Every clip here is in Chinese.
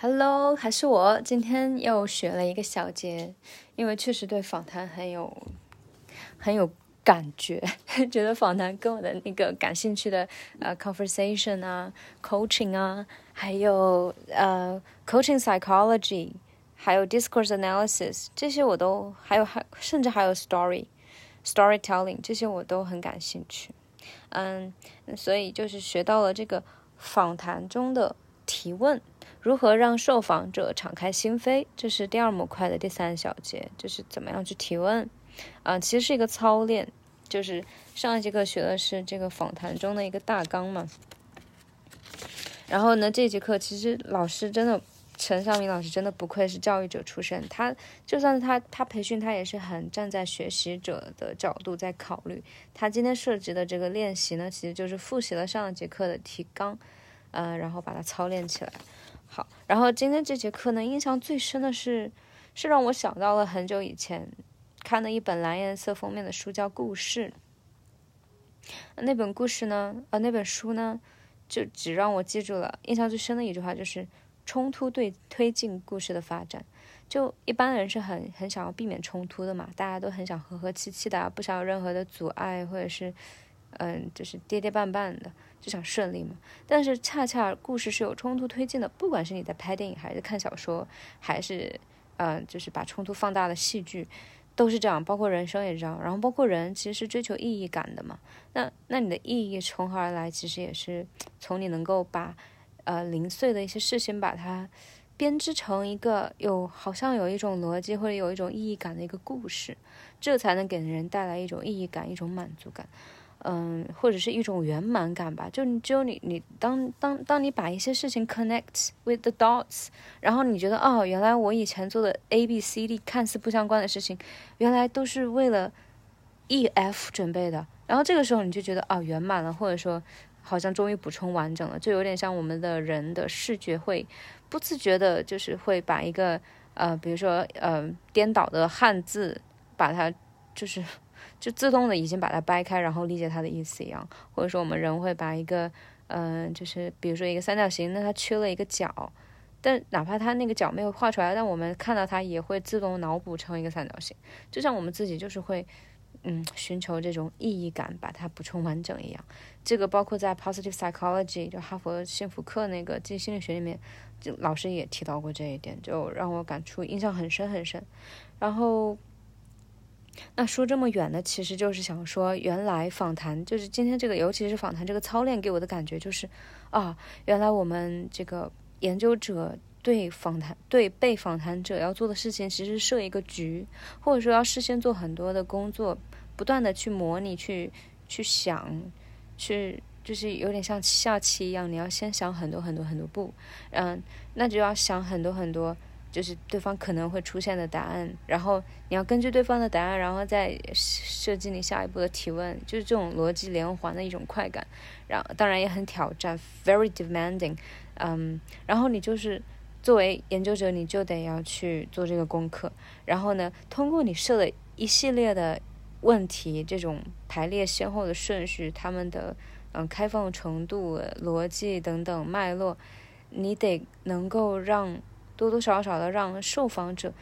Hello，还是我，今天又学了一个小节，因为确实对访谈很有很有感觉，觉得访谈跟我的那个感兴趣的呃 conversation 啊，coaching 啊，还有呃 coaching psychology，还有 discourse analysis 这些我都还有还甚至还有 story storytelling 这些我都很感兴趣，嗯，所以就是学到了这个访谈中的提问。如何让受访者敞开心扉？这是第二模块的第三小节，就是怎么样去提问。啊，其实是一个操练，就是上一节课学的是这个访谈中的一个大纲嘛。然后呢，这节课其实老师真的，陈晓明老师真的不愧是教育者出身，他就算是他他培训他也是很站在学习者的角度在考虑。他今天设置的这个练习呢，其实就是复习了上一节课的提纲，呃，然后把它操练起来。好，然后今天这节课呢，印象最深的是，是让我想到了很久以前看的一本蓝颜色封面的书，叫《故事》。那本故事呢，呃，那本书呢，就只让我记住了印象最深的一句话，就是冲突对推进故事的发展。就一般人是很很想要避免冲突的嘛，大家都很想和和气气的，不想有任何的阻碍，或者是。嗯，就是跌跌绊绊的，就想顺利嘛。但是恰恰故事是有冲突推进的，不管是你在拍电影，还是看小说，还是嗯，就是把冲突放大的戏剧，都是这样。包括人生也是这样。然后包括人其实是追求意义感的嘛。那那你的意义从何而来？其实也是从你能够把呃零碎的一些事情把它编织成一个有好像有一种逻辑或者有一种意义感的一个故事，这才能给人带来一种意义感，一种满足感。嗯，或者是一种圆满感吧。就只有你，你当当当你把一些事情 connect with the dots，然后你觉得哦，原来我以前做的 A B C D 看似不相关的事情，原来都是为了 E F 准备的。然后这个时候你就觉得哦，圆满了，或者说好像终于补充完整了，就有点像我们的人的视觉会不自觉的，就是会把一个呃，比如说呃颠倒的汉字，把它就是。就自动的已经把它掰开，然后理解它的意思一样，或者说我们人会把一个，嗯，就是比如说一个三角形，那它缺了一个角，但哪怕它那个角没有画出来，但我们看到它也会自动脑补成一个三角形，就像我们自己就是会，嗯，寻求这种意义感，把它补充完整一样。这个包括在 positive psychology 就哈佛幸福课那个心理学里面，就老师也提到过这一点，就让我感触印象很深很深，然后。那说这么远呢，其实就是想说，原来访谈就是今天这个，尤其是访谈这个操练给我的感觉就是，啊，原来我们这个研究者对访谈对被访谈者要做的事情，其实设一个局，或者说要事先做很多的工作，不断的去模拟，去去想，去就是有点像下棋一样，你要先想很多很多很多步，嗯，那就要想很多很多。就是对方可能会出现的答案，然后你要根据对方的答案，然后再设计你下一步的提问，就是这种逻辑连环的一种快感，然当然也很挑战，very demanding，嗯，然后你就是作为研究者，你就得要去做这个功课，然后呢，通过你设的一系列的问题，这种排列先后的顺序，他们的嗯开放程度、逻辑等等脉络，你得能够让。多多少少的让受访者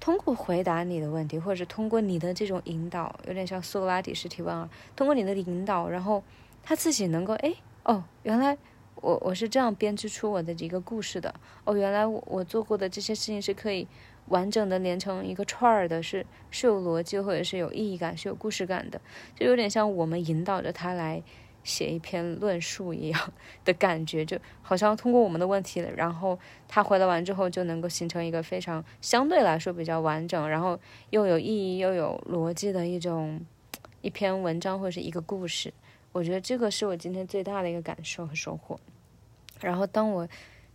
通过回答你的问题，或者通过你的这种引导，有点像苏格拉底式提问啊。通过你的引导，然后他自己能够哎哦，原来我我是这样编织出我的一个故事的。哦，原来我我做过的这些事情是可以完整的连成一个串儿的，是是有逻辑或者是有意义感、是有故事感的，就有点像我们引导着他来。写一篇论述一样 的感觉，就好像通过我们的问题，然后他回答完之后，就能够形成一个非常相对来说比较完整，然后又有意义又有逻辑的一种一篇文章或者是一个故事。我觉得这个是我今天最大的一个感受和收获。然后当我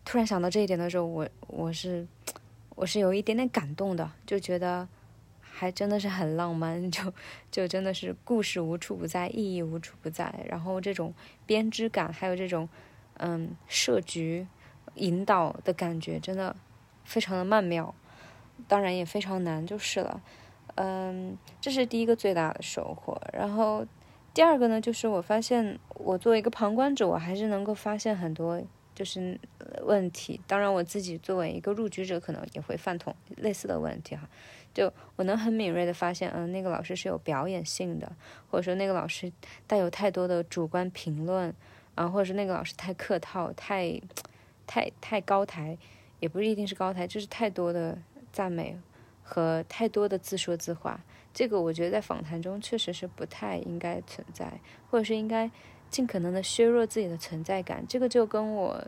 突然想到这一点的时候，我我是我是有一点点感动的，就觉得。还真的是很浪漫，就就真的是故事无处不在，意义无处不在，然后这种编织感，还有这种嗯设局、引导的感觉，真的非常的曼妙，当然也非常难就是了。嗯，这是第一个最大的收获。然后第二个呢，就是我发现我作为一个旁观者，我还是能够发现很多。就是问题。当然，我自己作为一个入局者，可能也会犯同类似的问题哈。就我能很敏锐的发现，嗯，那个老师是有表演性的，或者说那个老师带有太多的主观评论，啊，或者是那个老师太客套、太、太、太高台，也不是一定是高台，就是太多的赞美和太多的自说自话。这个我觉得在访谈中确实是不太应该存在，或者是应该尽可能的削弱自己的存在感。这个就跟我，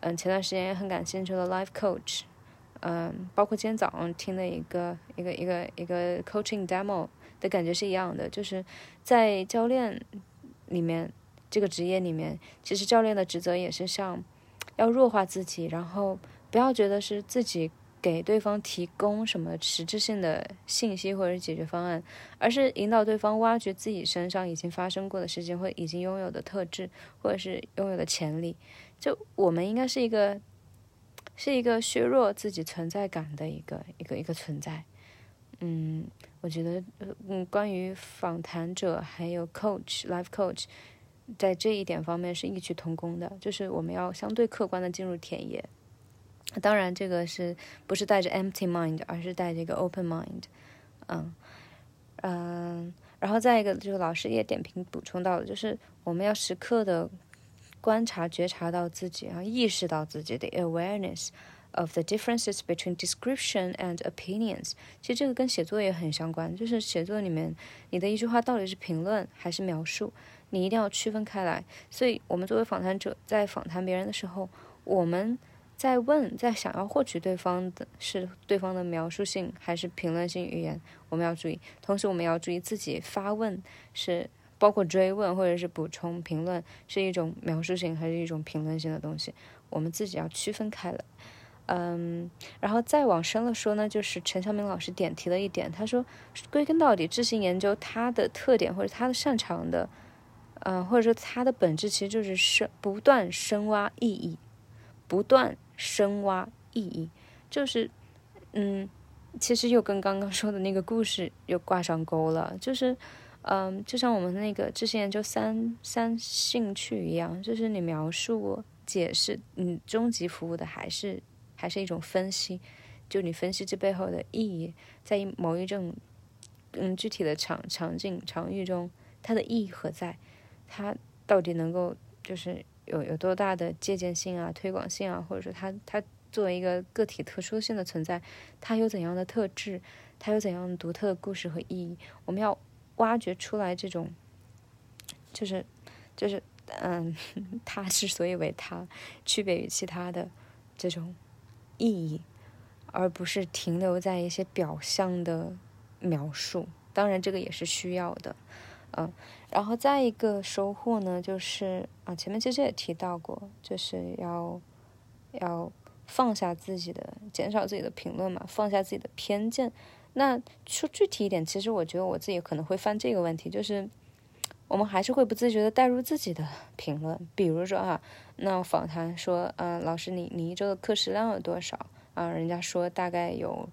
嗯，前段时间也很感兴趣的 life coach，嗯，包括今天早上听的一个一个一个一个 coaching demo 的感觉是一样的，就是在教练里面这个职业里面，其实教练的职责也是像要弱化自己，然后不要觉得是自己。给对方提供什么实质性的信息或者解决方案，而是引导对方挖掘自己身上已经发生过的事情或已经拥有的特质，或者是拥有的潜力。就我们应该是一个，是一个削弱自己存在感的一个一个一个存在。嗯，我觉得，嗯，关于访谈者还有 coach life coach，在这一点方面是异曲同工的，就是我们要相对客观的进入田野。当然，这个是不是带着 empty mind，而是带着一个 open mind，嗯嗯，然后再一个就是老师也点评补充到了，就是我们要时刻的观察、觉察到自己，然后意识到自己的 awareness of the differences between description and opinions。其实这个跟写作也很相关，就是写作里面你的一句话到底是评论还是描述，你一定要区分开来。所以，我们作为访谈者在访谈别人的时候，我们。在问，在想要获取对方的是对方的描述性还是评论性语言，我们要注意。同时，我们要注意自己发问是包括追问或者是补充评论是一种描述性还是一种评论性的东西，我们自己要区分开来。嗯，然后再往深了说呢，就是陈晓明老师点题了一点，他说，归根到底，知行研究它的特点或者它的擅长的，呃，或者说它的本质其实就是深不断深挖意义，不断。深挖意义，就是，嗯，其实又跟刚刚说的那个故事又挂上钩了。就是，嗯，就像我们那个之前就三三兴趣一样，就是你描述、解释，你终极服务的还是还是一种分析，就你分析这背后的意义，在某一种嗯具体的场场景场域中，它的意义何在？它到底能够就是。有有多大的借鉴性啊、推广性啊，或者说他他作为一个个体特殊性的存在，他有怎样的特质，他有怎样独特的故事和意义？我们要挖掘出来这种，就是就是嗯，他之所以为他区别于其他的这种意义，而不是停留在一些表象的描述。当然，这个也是需要的。嗯，然后再一个收获呢，就是啊，前面其实也提到过，就是要要放下自己的，减少自己的评论嘛，放下自己的偏见。那说具体一点，其实我觉得我自己可能会犯这个问题，就是我们还是会不自觉的带入自己的 评论。比如说啊，那访谈说，嗯，老师你你一周的课时量有多少？啊，人家说大概有。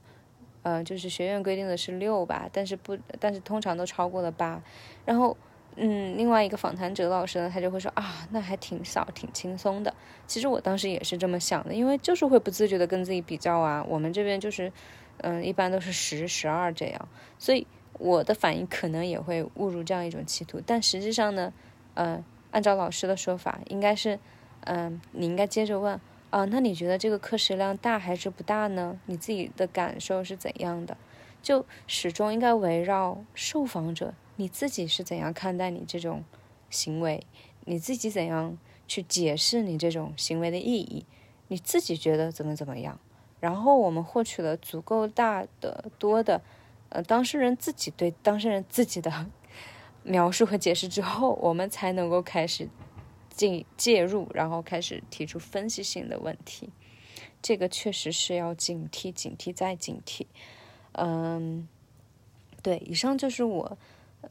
呃，就是学院规定的是六吧，但是不，但是通常都超过了八。然后，嗯，另外一个访谈者老师呢，他就会说啊，那还挺少，挺轻松的。其实我当时也是这么想的，因为就是会不自觉的跟自己比较啊。我们这边就是，嗯，一般都是十、十二这样，所以我的反应可能也会误入这样一种歧途。但实际上呢，呃，按照老师的说法，应该是，嗯，你应该接着问。啊，那你觉得这个课时量大还是不大呢？你自己的感受是怎样的？就始终应该围绕受访者，你自己是怎样看待你这种行为？你自己怎样去解释你这种行为的意义？你自己觉得怎么怎么样？然后我们获取了足够大的多的，呃，当事人自己对当事人自己的 描述和解释之后，我们才能够开始。进介入，然后开始提出分析性的问题，这个确实是要警惕、警惕再警惕。嗯，对，以上就是我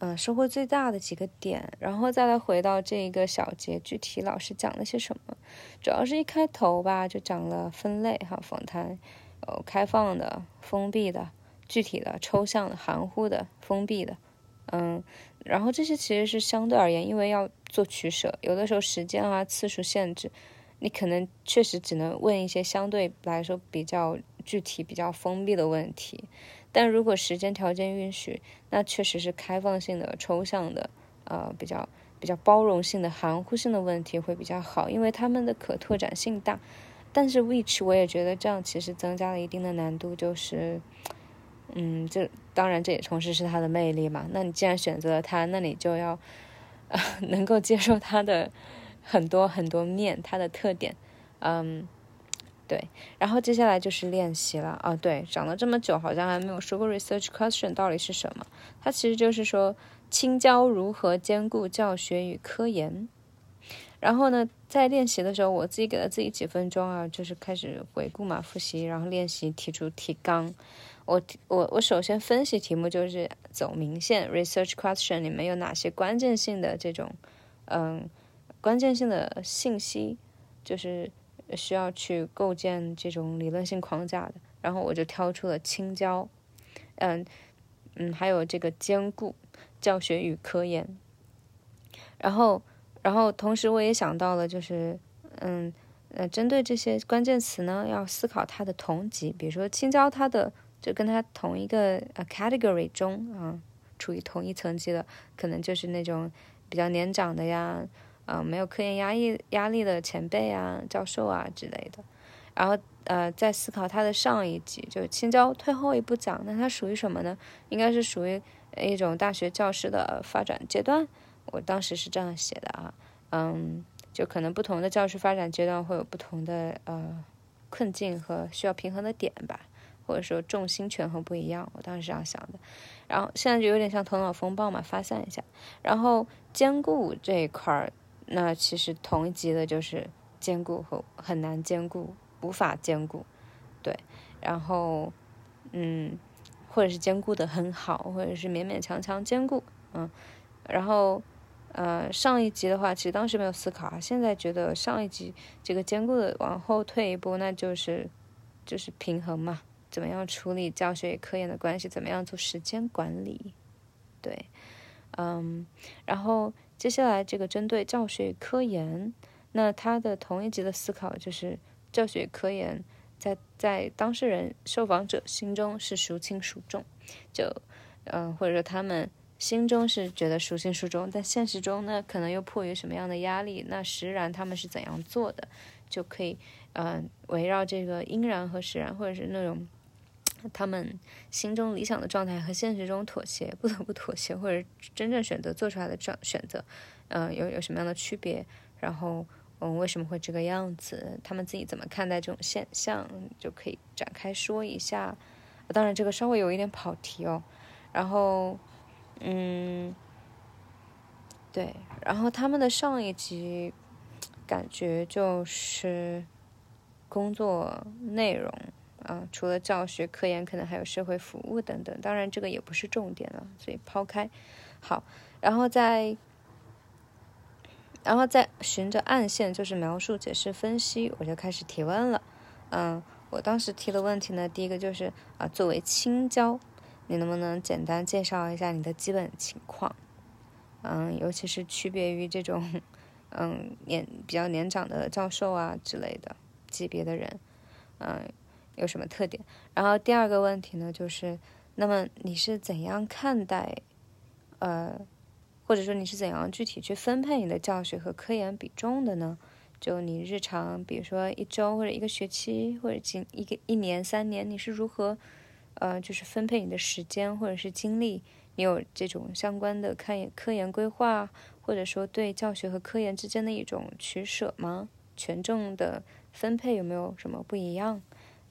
嗯收获最大的几个点，然后再来回到这一个小节，具体老师讲了些什么？主要是一开头吧，就讲了分类哈，访谈有开放的、封闭的、具体的、抽象的、含糊的、封闭的，嗯。然后这些其实是相对而言，因为要做取舍，有的时候时间啊、次数限制，你可能确实只能问一些相对来说比较具体、比较封闭的问题。但如果时间条件允许，那确实是开放性的、抽象的，呃，比较比较包容性的、含糊性的问题会比较好，因为他们的可拓展性大。但是 which 我也觉得这样其实增加了一定的难度，就是，嗯，这当然这也同时是它的魅力嘛。那你既然选择了它，那你就要，呃，能够接受它的很多很多面，它的特点，嗯。对，然后接下来就是练习了啊。对，讲了这么久，好像还没有说过 research question 到底是什么。它其实就是说青椒如何兼顾教学与科研。然后呢，在练习的时候，我自己给了自己几分钟啊，就是开始回顾嘛，复习，然后练习提出提纲。我我我首先分析题目，就是走明线 research question 里面有哪些关键性的这种嗯关键性的信息，就是。需要去构建这种理论性框架的，然后我就挑出了青椒，嗯嗯，还有这个兼顾教学与科研，然后然后同时我也想到了，就是嗯呃，针对这些关键词呢，要思考它的同级，比如说青椒，它的就跟他同一个呃 category 中啊，处于同一层级的，可能就是那种比较年长的呀。呃，没有科研压力压力的前辈啊、教授啊之类的，然后呃，在思考他的上一级，就青椒退后一步讲，那他属于什么呢？应该是属于一种大学教师的发展阶段。我当时是这样写的啊，嗯，就可能不同的教师发展阶段会有不同的呃困境和需要平衡的点吧，或者说重心权衡不一样。我当时这样想的，然后现在就有点像头脑风暴嘛，发散一下，然后兼顾这一块儿。那其实同一级的就是兼顾和很难兼顾，无法兼顾，对，然后嗯，或者是兼顾的很好，或者是勉勉强强兼顾，嗯，然后呃上一级的话，其实当时没有思考啊，现在觉得上一级这个兼顾的往后退一步，那就是就是平衡嘛，怎么样处理教学与科研的关系，怎么样做时间管理，对，嗯，然后。接下来，这个针对教学与科研，那他的同一级的思考就是教学与科研在在当事人受访者心中是孰轻孰重，就嗯或者说他们心中是觉得孰轻孰重，但现实中呢可能又迫于什么样的压力？那实然他们是怎样做的？就可以嗯围绕这个应然和实然，或者是那种。他们心中理想的状态和现实中妥协，不得不妥协，或者真正选择做出来的选选择，嗯，有有什么样的区别？然后，嗯，为什么会这个样子？他们自己怎么看待这种现象？就可以展开说一下。当然，这个稍微有一点跑题哦。然后，嗯，对，然后他们的上一集感觉就是工作内容。啊，除了教学、科研，可能还有社会服务等等。当然，这个也不是重点了，所以抛开。好，然后再，然后再循着暗线，就是描述、解释、分析，我就开始提问了。嗯，我当时提的问题呢，第一个就是啊，作为青椒，你能不能简单介绍一下你的基本情况？嗯，尤其是区别于这种嗯年比较年长的教授啊之类的级别的人，嗯。有什么特点？然后第二个问题呢，就是，那么你是怎样看待，呃，或者说你是怎样具体去分配你的教学和科研比重的呢？就你日常，比如说一周或者一个学期或者仅一个一年三年，你是如何，呃，就是分配你的时间或者是精力？你有这种相关的科研科研规划，或者说对教学和科研之间的一种取舍吗？权重的分配有没有什么不一样？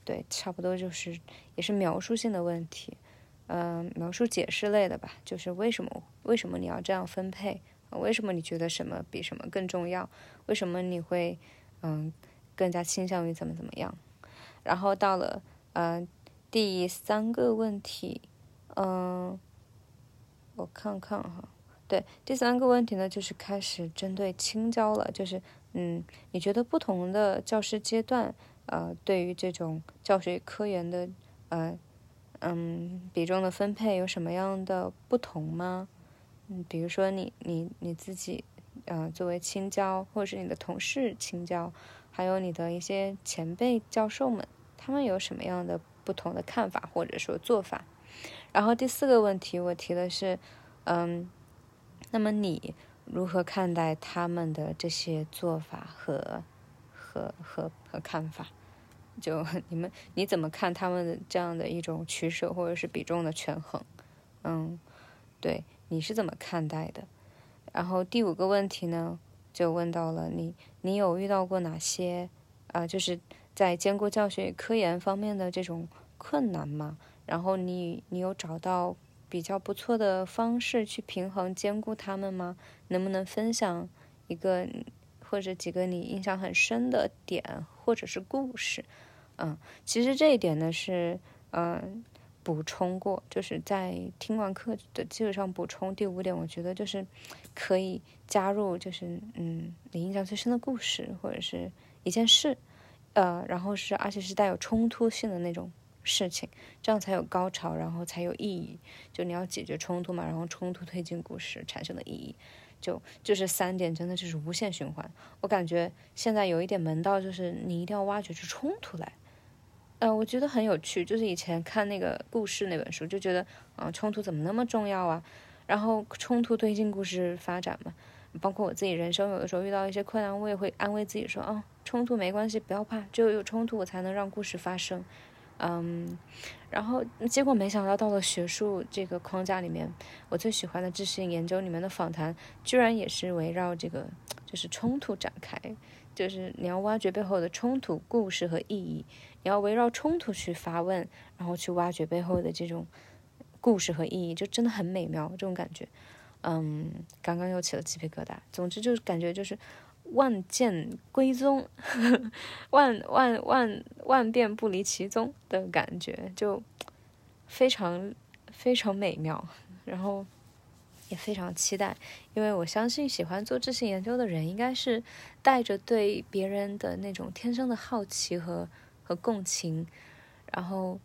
对，差不多就是也是描述性的问题，嗯，描述解释类的吧，就是为什么为什么你要这样分配？为什么你觉得什么比什么更重要？为什么你会嗯更加倾向于怎么怎么样？然后到了嗯第三个问题，嗯，我看看哈，对，第三个问题呢就是开始针对青椒了，就是嗯，你觉得不同的教师阶段？呃，对于这种教学科研的，呃，嗯，比重的分配有什么样的不同吗？嗯，比如说你你你自己，呃，作为青椒，或者是你的同事青椒，还有你的一些前辈教授们，他们有什么样的不同的看法或者说做法？然后第四个问题我提的是，嗯，那么你如何看待他们的这些做法和和和和看法？就你们你怎么看他们的这样的一种取舍或者是比重的权衡？嗯，对，你是怎么看待的？然后第五个问题呢，就问到了你，你有遇到过哪些啊，就是在兼顾教学与科研方面的这种困难吗？然后你你有找到比较不错的方式去平衡兼顾他们吗？能不能分享一个或者几个你印象很深的点或者是故事？嗯，其实这一点呢是嗯补充过，就是在听完课的基础上补充。第五点，我觉得就是可以加入，就是嗯你印象最深的故事或者是一件事，呃，然后是而且是带有冲突性的那种。事情，这样才有高潮，然后才有意义。就你要解决冲突嘛，然后冲突推进故事产生的意义，就就是三点，真的就是无限循环。我感觉现在有一点门道，就是你一定要挖掘出冲突来。呃，我觉得很有趣，就是以前看那个故事那本书，就觉得啊，冲突怎么那么重要啊？然后冲突推进故事发展嘛，包括我自己人生，有的时候遇到一些困难，我也会安慰自己说，哦，冲突没关系，不要怕，只有有冲突，我才能让故事发生。嗯，然后结果没想到到了学术这个框架里面，我最喜欢的知识性研究里面的访谈，居然也是围绕这个就是冲突展开，就是你要挖掘背后的冲突故事和意义，你要围绕冲突去发问，然后去挖掘背后的这种故事和意义，就真的很美妙这种感觉。嗯，刚刚又起了鸡皮疙瘩。总之就是感觉就是。万剑归宗，万万万万变不离其宗的感觉，就非常非常美妙，然后也非常期待，因为我相信喜欢做知识研究的人，应该是带着对别人的那种天生的好奇和和共情，然后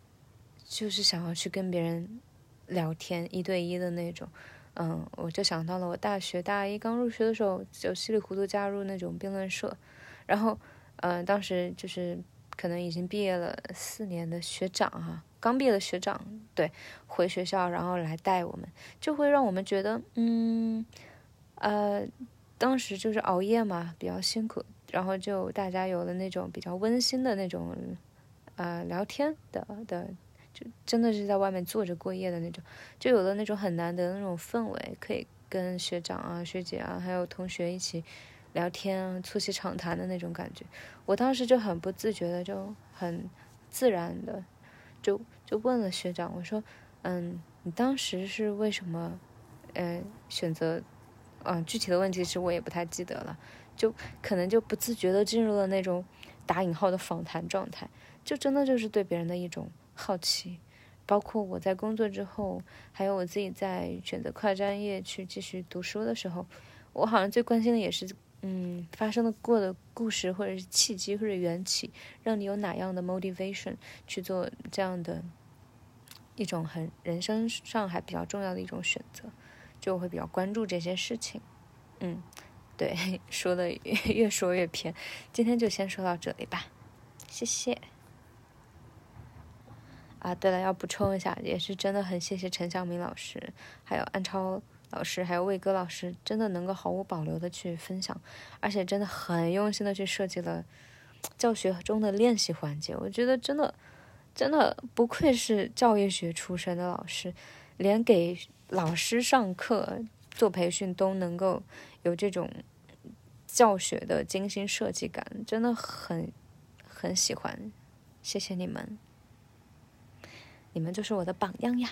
就是想要去跟别人聊天，一对一的那种。嗯，我就想到了我大学大一刚入学的时候，就稀里糊涂加入那种辩论社，然后，嗯，当时就是可能已经毕业了四年的学长哈，刚毕业的学长，对，回学校然后来带我们，就会让我们觉得，嗯，呃，当时就是熬夜嘛，比较辛苦，然后就大家有了那种比较温馨的那种，呃，聊天的的。就真的是在外面坐着过夜的那种，就有了那种很难得的那种氛围，可以跟学长啊、学姐啊，还有同学一起聊天啊、促膝长谈的那种感觉。我当时就很不自觉的，就很自然的，就就问了学长，我说：“嗯，你当时是为什么，嗯，选择，嗯，具体的问题其实我也不太记得了，就可能就不自觉的进入了那种打引号的访谈状态，就真的就是对别人的一种。”好奇，包括我在工作之后，还有我自己在选择跨专业去继续读书的时候，我好像最关心的也是，嗯，发生的过的故事，或者是契机或者缘起，让你有哪样的 motivation 去做这样的一种很人生上还比较重要的一种选择，就会比较关注这些事情。嗯，对，说的越越说越偏，今天就先说到这里吧，谢谢。啊，对了，要补充一下，也是真的很谢谢陈晓明老师，还有安超老师，还有魏哥老师，真的能够毫无保留的去分享，而且真的很用心的去设计了教学中的练习环节。我觉得真的，真的不愧是教育学出身的老师，连给老师上课做培训都能够有这种教学的精心设计感，真的很很喜欢，谢谢你们。你们就是我的榜样呀！